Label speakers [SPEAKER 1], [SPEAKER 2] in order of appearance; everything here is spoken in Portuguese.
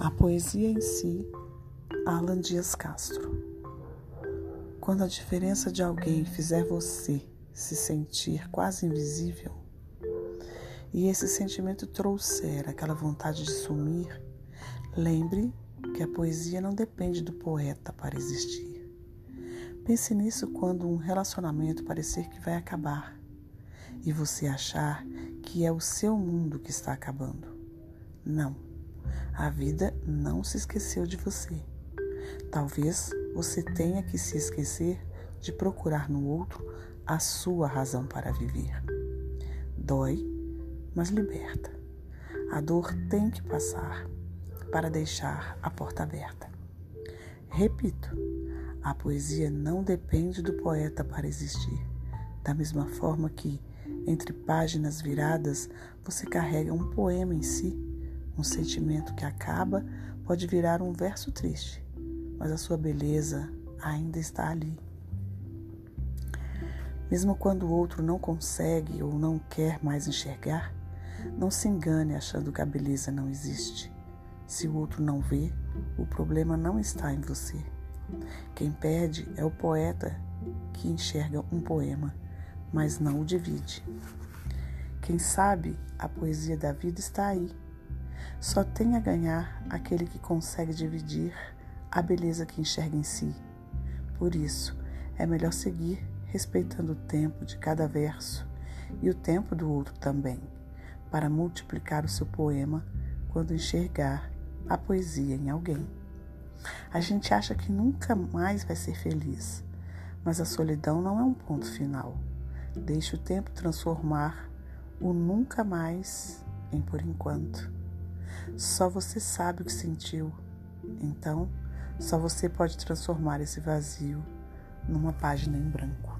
[SPEAKER 1] A poesia em si, Alan Dias Castro. Quando a diferença de alguém fizer você se sentir quase invisível, e esse sentimento trouxer aquela vontade de sumir, lembre que a poesia não depende do poeta para existir. Pense nisso quando um relacionamento parecer que vai acabar e você achar que é o seu mundo que está acabando. Não. A vida não se esqueceu de você. Talvez você tenha que se esquecer de procurar no outro a sua razão para viver. Dói, mas liberta. A dor tem que passar para deixar a porta aberta. Repito, a poesia não depende do poeta para existir. Da mesma forma que, entre páginas viradas, você carrega um poema em si um sentimento que acaba pode virar um verso triste, mas a sua beleza ainda está ali. Mesmo quando o outro não consegue ou não quer mais enxergar, não se engane achando que a beleza não existe. Se o outro não vê, o problema não está em você. Quem perde é o poeta que enxerga um poema, mas não o divide. Quem sabe a poesia da vida está aí só tem a ganhar aquele que consegue dividir a beleza que enxerga em si. Por isso, é melhor seguir respeitando o tempo de cada verso e o tempo do outro também, para multiplicar o seu poema quando enxergar a poesia em alguém. A gente acha que nunca mais vai ser feliz, mas a solidão não é um ponto final. Deixe o tempo transformar o nunca mais em por enquanto. Só você sabe o que sentiu. Então, só você pode transformar esse vazio numa página em branco.